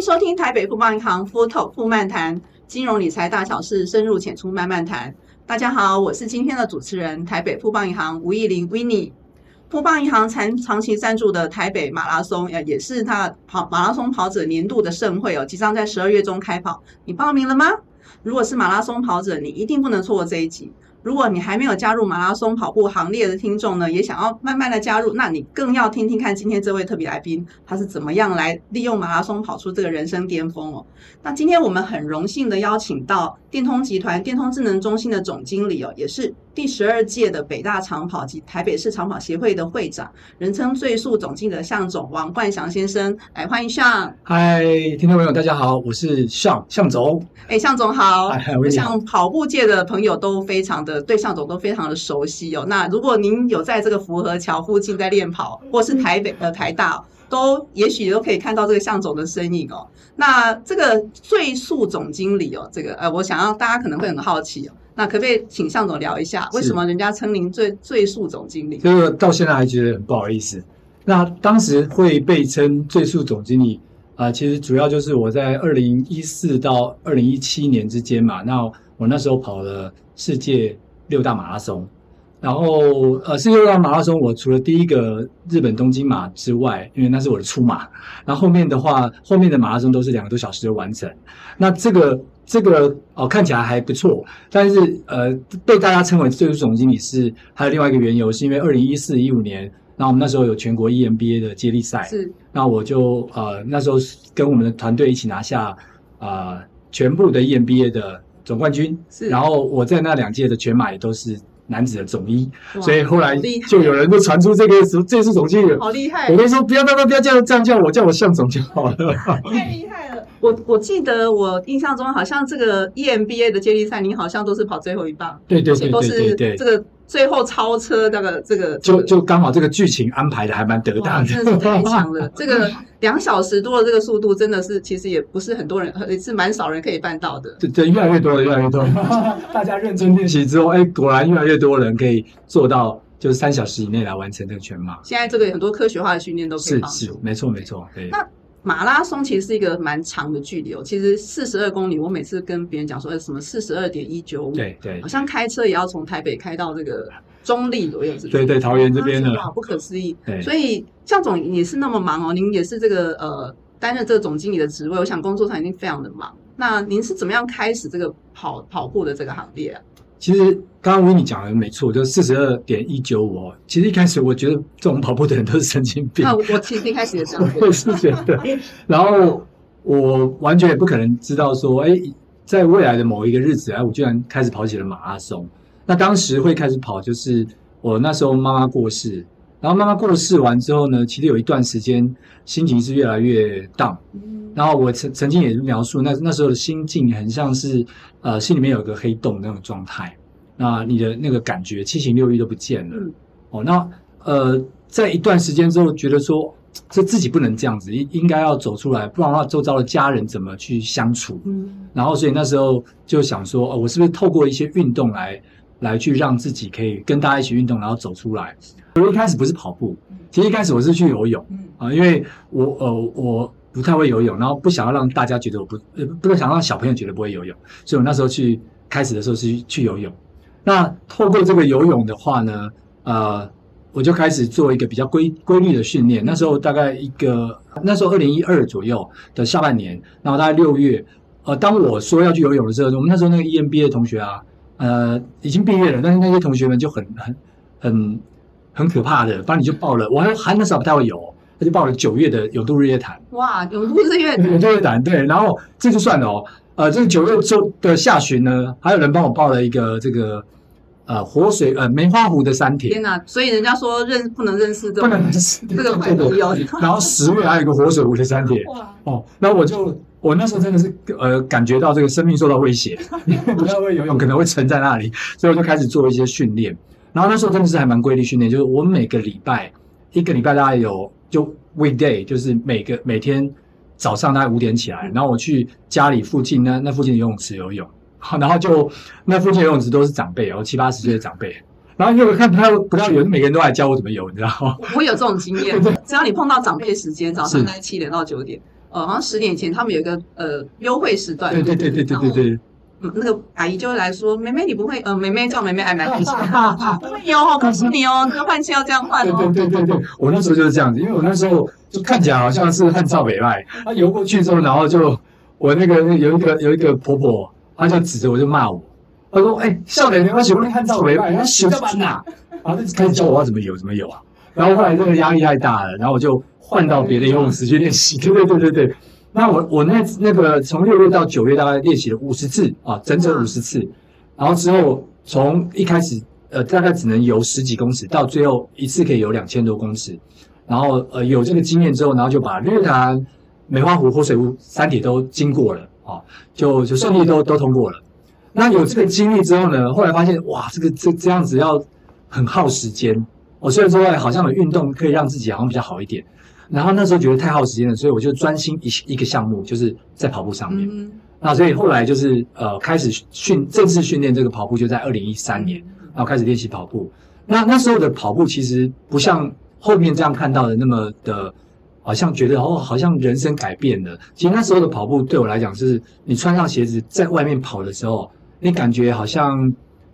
迎收听台北富邦银行富 Talk 富漫谈，金融理财大小事，深入浅出慢慢谈。大家好，我是今天的主持人，台北富邦银行吴奕玲 Winnie。富邦银行长长期赞助的台北马拉松，也是他跑马拉松跑者年度的盛会哦，即将在十二月中开跑。你报名了吗？如果是马拉松跑者，你一定不能错过这一集。如果你还没有加入马拉松跑步行列的听众呢，也想要慢慢的加入，那你更要听听看今天这位特别来宾他是怎么样来利用马拉松跑出这个人生巅峰哦。那今天我们很荣幸的邀请到电通集团电通智能中心的总经理哦，也是第十二届的北大长跑及台北市长跑协会的会长，人称最速总经理的向总王冠祥先生，来欢迎向。嗨，听众朋友大家好，我是向向总。哎，向总好。哎，我想跑步界的朋友都非常的。对向总都非常的熟悉哦。那如果您有在这个福和桥附近在练跑，或是台北呃台大，都也许都可以看到这个向总的身影哦。那这个最速总经理哦，这个呃，我想要大家可能会很好奇哦。那可不可以请向总聊一下，为什么人家称您最最速总经理？这个到现在还觉得很不好意思。那当时会被称最速总经理啊、其实主要就是我在二零一四到二零一七年之间嘛。那我那时候跑了世界六大马拉松，然后呃，世界六大马拉松，我除了第一个日本东京马之外，因为那是我的初马，然后后面的话，后面的马拉松都是两个多小时就完成。那这个这个哦，看起来还不错，但是呃，被大家称为最速总经理是还有另外一个缘由，是因为二零一四一五年，然后我们那时候有全国 EMBA 的接力赛，是，那我就呃那时候跟我们的团队一起拿下啊、呃、全部的 EMBA 的。总冠军是，然后我在那两届的全马也都是男子的总一，所以后来就有人就传出这个什么这次总经理，好厉害！我都说不要不要不要这样这样叫我叫我向总就好了，太厉害了！我我记得我印象中好像这个 EMBA 的接力赛，你好像都是跑最后一棒，对对对对对对，这个。最后超车那个这个就就刚好这个剧情安排的还蛮得当的，真的是太强了。这个两小时多的这个速度，真的是其实也不是很多人，也是蛮少人可以办到的。对对，越来越多了，越来越多了。大家认真练习之后，哎，果然越来越多人可以做到，就是三小时以内来完成这个全马。现在这个很多科学化的训练都可以帮助。是是，没错没错。对。那马拉松其实是一个蛮长的距离哦，其实四十二公里，我每次跟别人讲说，什么四十二点一九五，对对，好像开车也要从台北开到这个中立左右，是对对，桃园这边的，哇，不可思议。所以向总也是那么忙哦，您也是这个呃担任这个总经理的职位，我想工作上一定非常的忙。那您是怎么样开始这个跑跑步的这个行列啊？其实刚刚 Winnie 讲的没错，就是四十二点一九五哦。其实一开始我觉得这种跑步的人都是神经病。那我其实一开始也这样，我也是觉得。然后我完全也不可能知道说，哎，在未来的某一个日子，哎，我居然开始跑起了马拉松。那当时会开始跑，就是我那时候妈妈过世，然后妈妈过世完之后呢，其实有一段时间心情是越来越 down。然后我曾曾经也描述，那那时候的心境很像是，呃，心里面有个黑洞那种状态。那你的那个感觉，七情六欲都不见了。嗯、哦，那呃，在一段时间之后，觉得说，这自己不能这样子，应应该要走出来，不然的话，周遭的家人怎么去相处？嗯。然后，所以那时候就想说，哦，我是不是透过一些运动来来去让自己可以跟大家一起运动，然后走出来？我一开始不是跑步，其实一开始我是去游泳。嗯。啊，因为我呃我。不太会游泳，然后不想要让大家觉得我不呃，不太想让小朋友觉得不会游泳，所以我那时候去开始的时候是去游泳。那透过这个游泳的话呢，呃，我就开始做一个比较规规律的训练。那时候大概一个，那时候二零一二左右的下半年，然后大概六月，呃，当我说要去游泳的时候，我们那时候那个 EMBA 的同学啊，呃，已经毕业了，但是那些同学们就很很很很可怕的，把你就报了。我还还那时候不太会游。他就报了九月的有度日月潭。哇，有度日月潭，有度日月潭，对，然后这就算了哦。呃，这个九月中的下旬呢，还有人帮我报了一个这个呃活水呃梅花湖的三铁。天哪！所以人家说认不能认识这个，不能认识这个海底游。然后十月还有一个活水湖的三铁。哇哦，那我就我那时候真的是呃感觉到这个生命受到威胁，因为不太会游泳，可能会沉在那里，所以我就开始做一些训练。然后那时候真的是还蛮规律训练，就是我每个礼拜一个礼拜大概有。就 weekday 就是每个每天早上大概五点起来，然后我去家里附近那那附近的游泳池游泳，好，然后就那附近游泳池都是长辈哦，七八十岁的长辈，然后因为我看他不到有每个人都来教我怎么游，你知道吗？我有这种经验，只要你碰到长辈时间，早上大概七点到九点，呃，好像十点前他们有一个呃优惠时段。对对对对对对对。嗯，那个阿姨就会来说：“妹妹，你不会？呃，妹妹叫妹妹还蛮开心。不会哦，告诉你哦，这个换气要这样换哦。”对对对对对，我那时候就是这样子，因为我那时候就看起来好像是汉朝北外，他游过去之后，然后就我那个有一个有一个婆婆，她就指着我就骂我，她说：“哎，少年，你为什么汉朝北外？你学这么难啊？”然后就开始教我要怎么游，怎么游啊。然后后来这个压力太大了，然后我就换到别的游泳池去练习。对对对对对。那我我那那个从六月到九月大概练习了五十次啊，整整五十次，然后之后从一开始呃大概只能游十几公尺，到最后一次可以游两千多公尺，然后呃有这个经验之后，然后就把日月潭、梅花湖、活水湖三铁都经过了啊，就就顺利都都通过了。那有这个经历之后呢，后来发现哇，这个这这样子要很耗时间。我虽然说好像有运动可以让自己好像比较好一点。然后那时候觉得太耗时间了，所以我就专心一一个项目，就是在跑步上面。嗯、那所以后来就是呃开始训正式训练这个跑步，就在二零一三年，然后开始练习跑步。那那时候的跑步其实不像后面这样看到的那么的，好像觉得哦好像人生改变了。其实那时候的跑步对我来讲，是你穿上鞋子在外面跑的时候，你感觉好像。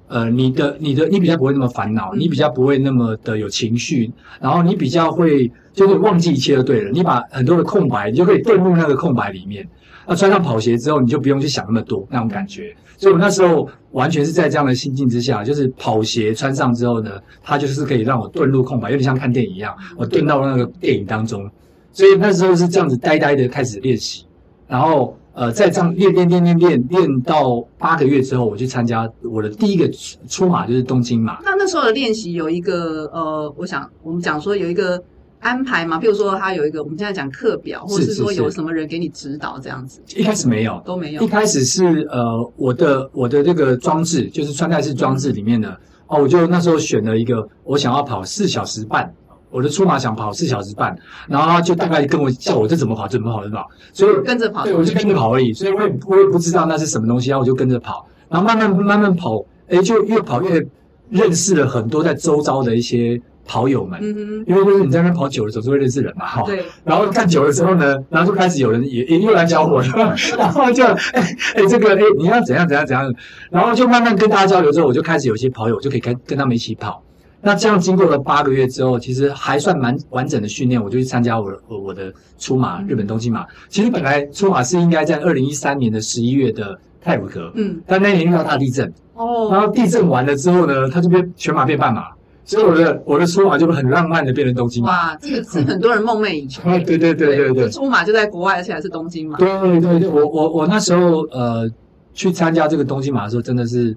呃，你的、你的、你比较不会那么烦恼，你比较不会那么的有情绪，然后你比较会就是忘记一切就对了。你把很多的空白，你就可以遁入那个空白里面。那穿上跑鞋之后，你就不用去想那么多那种感觉。所以我那时候完全是在这样的心境之下，就是跑鞋穿上之后呢，它就是可以让我遁入空白，有点像看电影一样，我遁到那个电影当中。所以那时候是这样子呆呆的开始练习，然后。呃，在这样练练练练练练到八个月之后，我去参加我的第一个出马，就是东京马。那那时候的练习有一个呃，我想我们讲说有一个安排嘛，比如说他有一个我们现在讲课表，或者是说有什么人给你指导这样子。一开始没有，都没有。一开始是呃，我的我的这个装置，就是穿戴式装置里面的哦，我就那时候选了一个，我想要跑四小时半。我的出马想跑四小时半，然后他就大概跟我叫我这怎么跑，怎么跑，怎么跑，所以跟着跑，对，我就跟着跑而已，所以我也我也不知道那是什么东西，然后我就跟着跑，然后慢慢慢慢跑，哎，就越跑越认识了很多在周遭的一些跑友们，嗯哼，因为就是你在那跑久了，总是会认识人嘛，哈，对，然后看久了之后呢，然后就开始有人也也又来教我了，然后就诶诶这个哎你要怎样怎样怎样，然后就慢慢跟大家交流之后，我就开始有一些跑友就可以跟跟他们一起跑。那这样经过了八个月之后，其实还算蛮完整的训练，我就去参加我我我的出马日本东京马。其实本来出马是应该在二零一三年的十一月的泰鲁阁，嗯，但那年遇到大地震，哦，然后地震完了之后呢，它就变全马变半马，所以我的我的出马就很浪漫的变成东京马。哇，这个是很多人梦寐以求。对对对对对对，初马就在国外，而且还是东京马。对对对，我我我那时候呃去参加这个东京马的时候，真的是。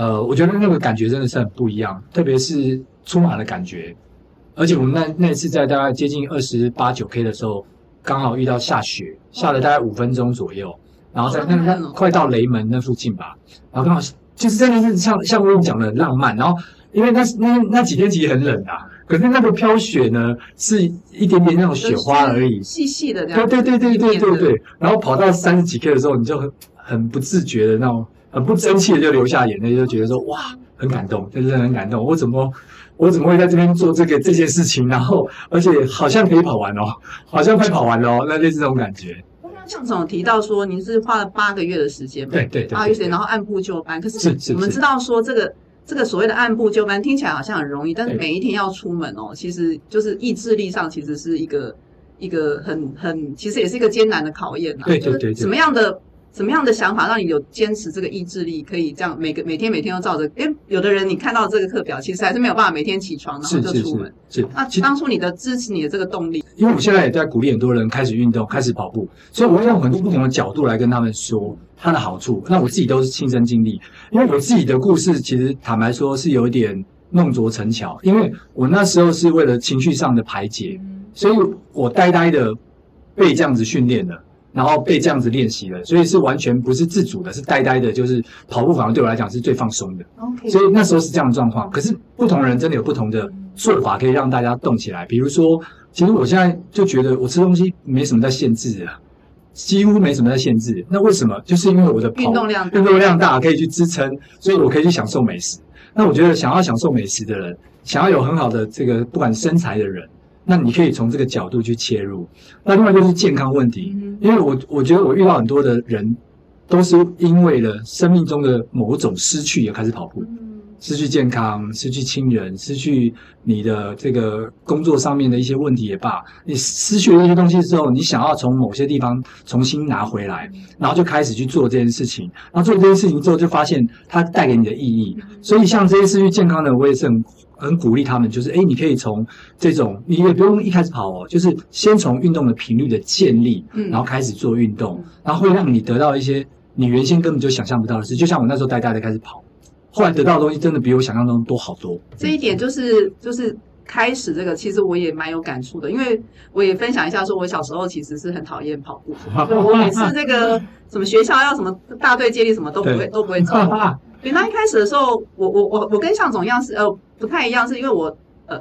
呃，我觉得那个感觉真的是很不一样，特别是出马的感觉。而且我们那那次在大概接近二十八九 K 的时候，刚好遇到下雪，下了大概五分钟左右，然后在那那快到雷门那附近吧，然后刚好就是真的是像像我讲的很浪漫。然后因为那那那几天其实很冷啊，可是那个飘雪呢是一点点那种雪花而已，细细的这样。对对对对对对对。然后跑到三十几 K 的时候，你就很很不自觉的那种。很不争气的就流下眼泪，就觉得说哇，很感动，真的很感动。我怎么，我怎么会在这边做这个这件事情？然后，而且好像可以跑完哦，好像快跑完了哦，那类似这种感觉。刚刚向总提到说，您是花了八个月的时间，对对对，八个月，然后按部就班。可是我们知道说，这个这个所谓的按部就班听起来好像很容易，但是每一天要出门哦，其实就是意志力上其实是一个一个很很，其实也是一个艰难的考验啊。对对对，什么样的？什么样的想法让你有坚持这个意志力，可以这样每个每天每天都照着？诶，有的人你看到这个课表，其实还是没有办法每天起床然后就出门。是，是，是，是。那当初你的支持你的这个动力，因为我现在也在鼓励很多人开始运动，开始跑步，所以我会用很多不同的角度来跟他们说它的好处。那我自己都是亲身经历，因为我自己的故事其实坦白说是有一点弄拙成巧，因为我那时候是为了情绪上的排解，所以我呆呆的被这样子训练的。然后被这样子练习了，所以是完全不是自主的，是呆呆的，就是跑步反而对我来讲是最放松的。OK，所以那时候是这样的状况。可是不同人真的有不同的做法，可以让大家动起来。比如说，其实我现在就觉得我吃东西没什么在限制的，几乎没什么在限制。那为什么？就是因为我的跑运动量运动量大，可以去支撑，所以我可以去享受美食。那我觉得想要享受美食的人，想要有很好的这个不管身材的人。那你可以从这个角度去切入。那另外就是健康问题，嗯、因为我我觉得我遇到很多的人，都是因为了生命中的某种失去而开始跑步。嗯失去健康，失去亲人，失去你的这个工作上面的一些问题也罢，你失去了一些东西之后，你想要从某些地方重新拿回来，然后就开始去做这件事情，然后做这件事情之后，就发现它带给你的意义。所以像这些失去健康的，我也是很很鼓励他们，就是诶，你可以从这种，你也不用一开始跑哦，就是先从运动的频率的建立，然后开始做运动，然后会让你得到一些你原先根本就想象不到的事，就像我那时候带大家开始跑。后来得到的东西真的比我想象中多好多。这一点就是就是开始这个，其实我也蛮有感触的，因为我也分享一下，说我小时候其实是很讨厌跑步，我每次这个什么学校要什么大队接力什么都不会都不会走。对，那一开始的时候，我我我我跟向总一样是呃不太一样，是因为我呃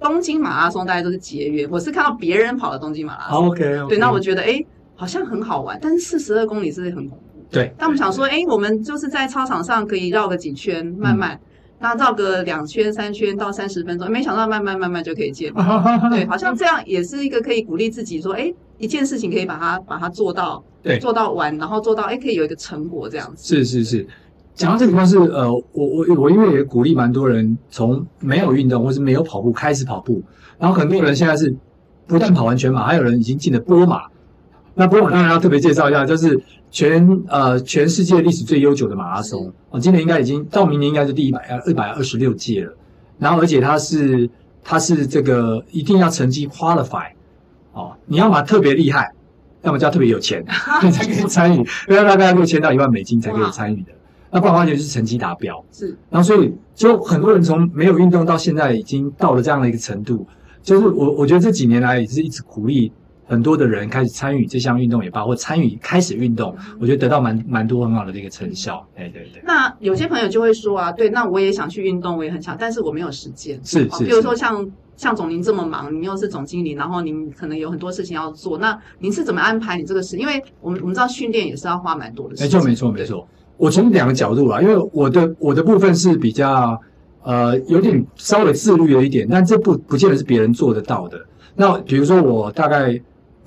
东京马拉松大家都是节约，我是看到别人跑的东京马拉松。OK, okay. 对，那我觉得哎好像很好玩，但是四十二公里是很恐怖。对，但我们想说，哎，我们就是在操场上可以绕个几圈，慢慢，那绕个两圈、三圈到三十分钟，没想到慢慢慢慢就可以见了。对，好像这样也是一个可以鼓励自己说，哎，一件事情可以把它把它做到，对，做到完，然后做到，哎，可以有一个成果这样子。是是是，讲到这个地方是，呃，我我我因为也鼓励蛮多人从没有运动或是没有跑步开始跑步，然后很多人现在是不但跑完全马，还有人已经进了波马。那波马当然要特别介绍一下，就是。全呃全世界历史最悠久的马拉松，哦，今年应该已经到明年应该是第一百二百二十六届了。然后而且它是它是这个一定要成绩 qualify 哦，你要么特别厉害，要么就要特别有钱，你 才可以参与，要大概六千到一万美金才可以参与的。那不然完全就是成绩达标。是，然后所以就很多人从没有运动到现在已经到了这样的一个程度，就是我我觉得这几年来也是一直鼓励。很多的人开始参与这项运动，也罢，或参与开始运动，我觉得得到蛮蛮多很好的这个成效。对对对。那有些朋友就会说啊，对，那我也想去运动，我也很想，但是我没有时间。是是。比如说像像总您这么忙，您又是总经理，然后您可能有很多事情要做，那您是怎么安排你这个事？因为我们我们知道训练也是要花蛮多的时间。没错没错没错。我从两个角度啊，因为我的我的部分是比较呃有点稍微自律了一点，但这不不见得是别人做得到的。那比如说我大概。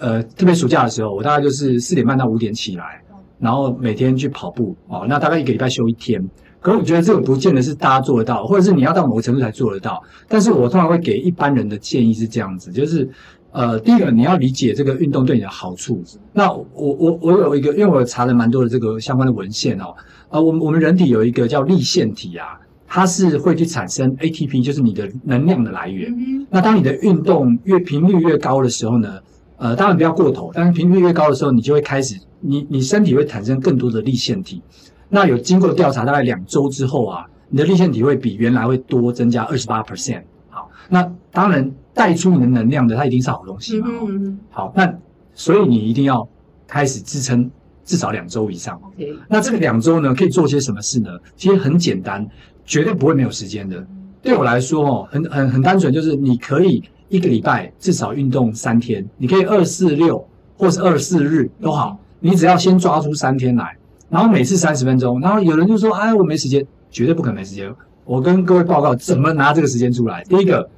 呃，特别暑假的时候，我大概就是四点半到五点起来，然后每天去跑步哦。那大概一个礼拜休一天。可是我觉得这个不见得是大家做得到，或者是你要到某个程度才做得到。但是我通常会给一般人的建议是这样子，就是呃，第一个你要理解这个运动对你的好处。那我我我有一个，因为我查了蛮多的这个相关的文献哦。呃，我们我们人体有一个叫立腺体啊，它是会去产生 ATP，就是你的能量的来源。那当你的运动越频率越高的时候呢？呃，当然不要过头，但是频率越高的时候，你就会开始，你你身体会产生更多的立腺体。那有经过调查，大概两周之后啊，你的立腺体会比原来会多增加二十八 percent。好，那当然带出你的能量的，它一定是好东西嘛。嗯。好，那所以你一定要开始支撑至少两周以上。OK。那这个两周呢，可以做些什么事呢？其实很简单，绝对不会没有时间的。对我来说哦，很很很单纯，就是你可以。一个礼拜至少运动三天，你可以二四六或是二四日都好，你只要先抓出三天来，然后每次三十分钟。然后有人就说：“哎，我没时间，绝对不可能没时间。”我跟各位报告怎么拿这个时间出来。第一个，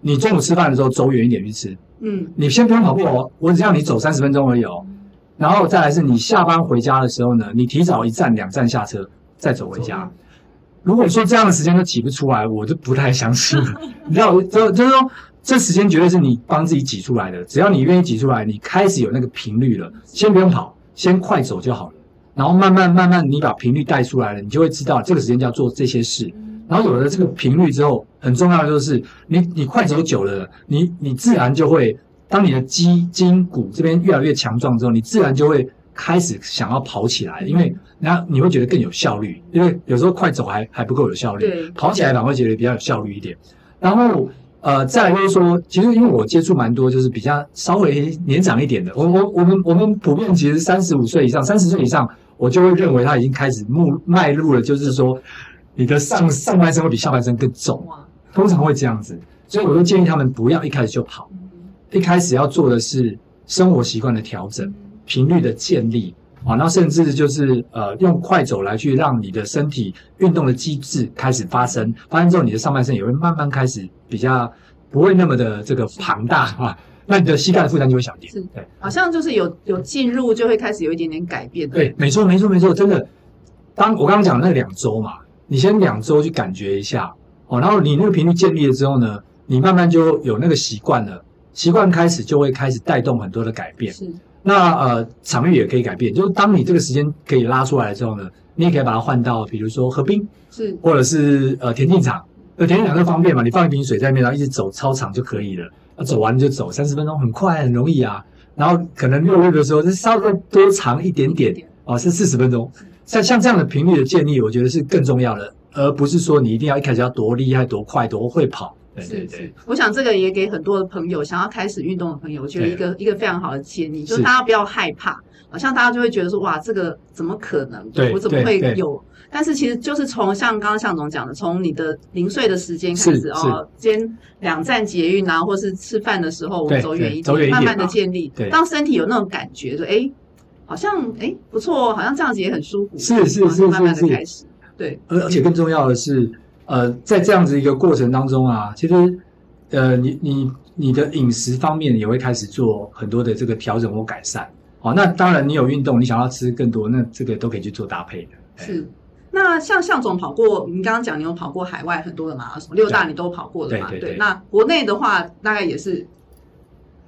你中午吃饭的时候走远一点去吃，嗯，你先不用跑步哦，我只要你走三十分钟而已哦。然后再来是你下班回家的时候呢，你提早一站两站下车再走回家。如果说这样的时间都挤不出来，我就不太相信。你知道，就就是说。这时间绝对是你帮自己挤出来的。只要你愿意挤出来，你开始有那个频率了，先不用跑，先快走就好了。然后慢慢慢慢，你把频率带出来了，你就会知道这个时间就要做这些事。然后有了这个频率之后，很重要的就是你你快走久了，你你自然就会，当你的肌筋骨这边越来越强壮之后，你自然就会开始想要跑起来，因为那你会觉得更有效率。因为有时候快走还还不够有效率，跑起来反而会觉得比较有效率一点。然后。呃，再来就是说，其实因为我接触蛮多，就是比较稍微年长一点的，我我我们我们普遍其实三十五岁以上，三十岁以上，我就会认为他已经开始迈迈入了，就是说你的上上半身会比下半身更重，通常会这样子，所以我就建议他们不要一开始就跑，一开始要做的是生活习惯的调整，频率的建立。啊，那甚至就是呃，用快走来去让你的身体运动的机制开始发生，发生之后，你的上半身也会慢慢开始比较不会那么的这个庞大。啊，那你的膝盖的负担就会小一点。是，对，好像就是有有进入就会开始有一点点改变。对，没错，没错，没错，真的。当我刚刚讲的那两周嘛，你先两周去感觉一下哦，然后你那个频率建立了之后呢，你慢慢就有那个习惯了，习惯开始就会开始带动很多的改变。是，那呃场域也可以改变，就是当你这个时间可以拉出来之后呢，你也可以把它换到比如说河滨，是，或者是呃田径场，呃田径场更方便嘛，你放一瓶水在那边，然后一直走操场就可以了，啊走完就走三十分钟，很快很容易啊。然后可能六日的时候就稍微多长一点点，哦是四十分钟。像像这样的频率的建立，我觉得是更重要的，而不是说你一定要一开始要多厉害、多快、多会跑。对对对，我想这个也给很多的朋友想要开始运动的朋友，我觉得一个一个非常好的建议，就是大家不要害怕。好像大家就会觉得说，哇，这个怎么可能？对，我怎么会有？但是其实就是从像刚刚向总讲的，从你的零碎的时间开始哦，今天两站捷运啊，或是吃饭的时候，我们走远一点，慢慢的建立。当身体有那种感觉，说哎。好像哎不错哦，好像这样子也很舒服。是是是是慢慢的开始，对。而而且更重要的是，呃，在这样子一个过程当中啊，其实呃，你你你的饮食方面也会开始做很多的这个调整或改善。好，那当然你有运动，你想要吃更多，那这个都可以去做搭配的。是。那像向总跑过，你刚刚讲你有跑过海外很多的马拉松，六大你都跑过的嘛？对。那国内的话，大概也是。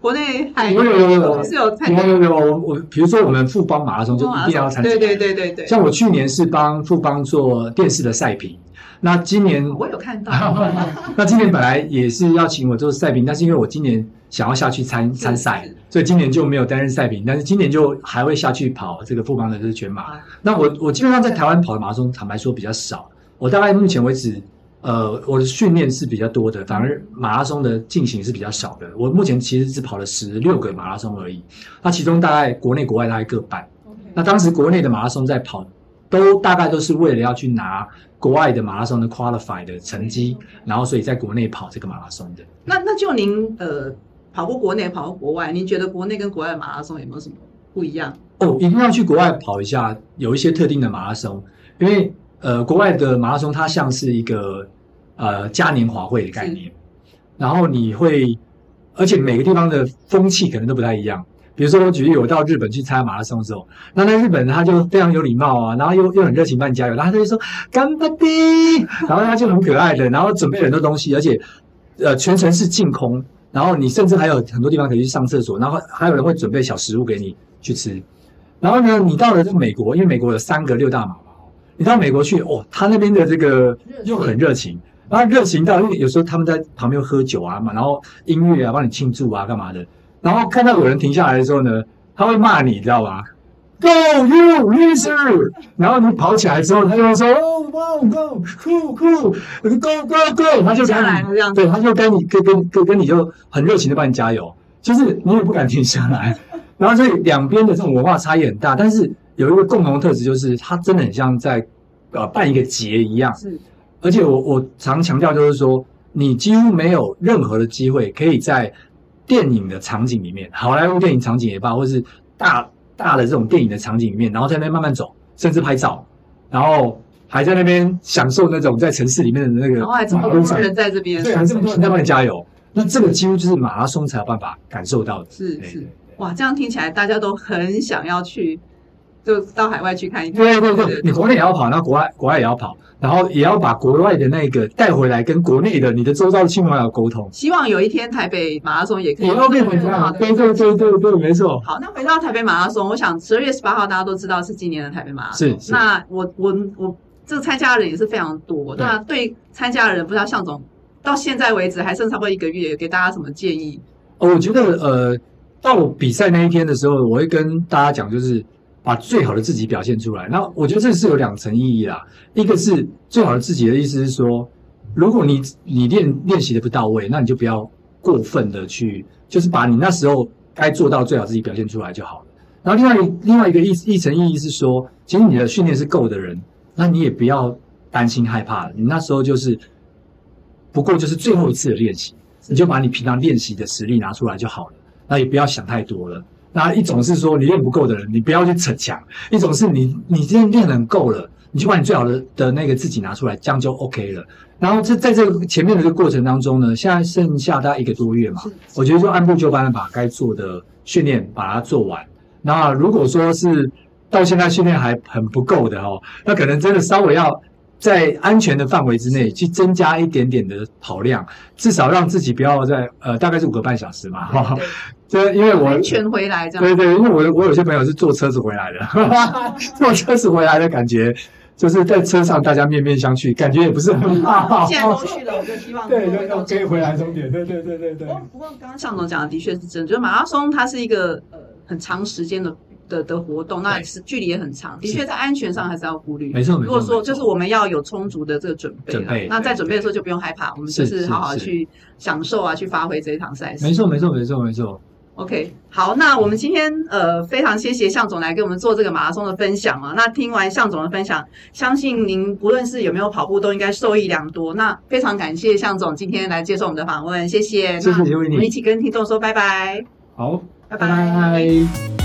国内还有有有有是有有有有我我比如说我们富邦马拉松就一定要参加，对对对对对。像我去年是帮富邦做电视的赛评，那今年我有看到。那今年本来也是要请我做赛评，但是因为我今年想要下去参参赛，所以今年就没有担任赛评。但是今年就还会下去跑这个富邦的这个全马。那我我基本上在台湾跑的马拉松，坦白说比较少。我大概目前为止。呃，我的训练是比较多的，反而马拉松的进行是比较少的。我目前其实只跑了十六个马拉松而已，那其中大概国内国外大概各半。那当时国内的马拉松在跑，都大概都是为了要去拿国外的马拉松的 qualify 的成绩，然后所以在国内跑这个马拉松的。那那就您呃跑过国内，跑过国外，您觉得国内跟国外的马拉松有没有什么不一样？哦，一定要去国外跑一下，有一些特定的马拉松，因为。呃，国外的马拉松它像是一个呃嘉年华会的概念，然后你会，而且每个地方的风气可能都不太一样。比如说，我举例，我到日本去参加马拉松的时候，那在日本他就非常有礼貌啊，然后又又很热情帮你加油，然后他就说干杯，然后他就很可爱的，然后准备很多东西，而且呃全程是净空，然后你甚至还有很多地方可以去上厕所，然后还有人会准备小食物给你去吃。然后呢，你到了这个美国，因为美国有三个六大马。你到美国去哦，他那边的这个又很热情，然后热情到，因为有时候他们在旁边喝酒啊嘛，然后音乐啊帮你庆祝啊干嘛的，然后看到有人停下来的时候呢，他会骂你，你知道吧？Go you loser！然后你跑起来之后，他就会说哦，Wow go cool cool，Go go go！他就跟你，对，他就跟你跟跟跟跟你就很热情的帮你加油，就是你也不敢停下来，然后所以两边的这种文化差异很大，但是。有一个共同的特质，就是它真的很像在呃办一个节一样。是，而且我我常强调，就是说你几乎没有任何的机会可以在电影的场景里面，好莱坞电影场景也罢，或是大大的这种电影的场景里面，然后在那边慢慢走，甚至拍照，然后还在那边享受那种在城市里面的那个。然后还这么多人在这边，对，还这么多人在帮你加油。那这个几乎就是马拉松才有办法感受到的。是是，哇，这样听起来大家都很想要去。就到海外去看一看。对对对，你国内也要跑，然后国外国外也要跑，然后也要把国外的那个带回来，跟国内的你的周遭的亲朋好友沟通。希望有一天台北马拉松也可以。也要变成这样。对对对对对，没错。好，那回到台北马拉松，我想十二月十八号大家都知道是今年的台北马拉松。是。那我我我这个参加的人也是非常多。那对参加的人，不知道向总到现在为止还剩差不多一个月，给大家什么建议？哦，我觉得呃，到比赛那一天的时候，我会跟大家讲，就是。把最好的自己表现出来。那我觉得这是有两层意义啦。一个是最好的自己的意思是说，如果你你练练习的不到位，那你就不要过分的去，就是把你那时候该做到最好自己表现出来就好了。然后另外另外一个意一层意义是说，其实你的训练是够的人，那你也不要担心害怕。你那时候就是不过就是最后一次的练习，你就把你平常练习的实力拿出来就好了。那也不要想太多了。那一种是说你练不够的人，你不要去逞强；一种是你你今天练得很够了，你就把你最好的的那个自己拿出来，这样就 OK 了。然后这在这个前面的这个过程当中呢，现在剩下大概一个多月嘛，我觉得就按部就班的把该做的训练把它做完。那如果说是到现在训练还很不够的哦，那可能真的稍微要在安全的范围之内去增加一点点的跑量，至少让自己不要在呃大概是五个半小时嘛哈。这 因为我安全回来这样。对对，因为我我有些朋友是坐车子回来的，坐车子回来的感觉就是在车上大家面面相觑，感觉也不是很好。既然都去了，我就希望 对对对可以回来终点。对对对对对。不过刚刚向总讲的的确是真的，就是马拉松它是一个呃很长时间的。的的活动，那是距离也很长，的确在安全上还是要顾虑。没错，没错。如果说就是我们要有充足的这个准备，准备，那在准备的时候就不用害怕，我们就是好好去享受啊，去发挥这一场赛事。没错，没错，没错，没错。OK，好，那我们今天呃非常谢谢向总来给我们做这个马拉松的分享啊。那听完向总的分享，相信您不论是有没有跑步，都应该受益良多。那非常感谢向总今天来接受我们的访问，谢谢。谢谢，我们一起跟听众说拜拜。好，拜拜。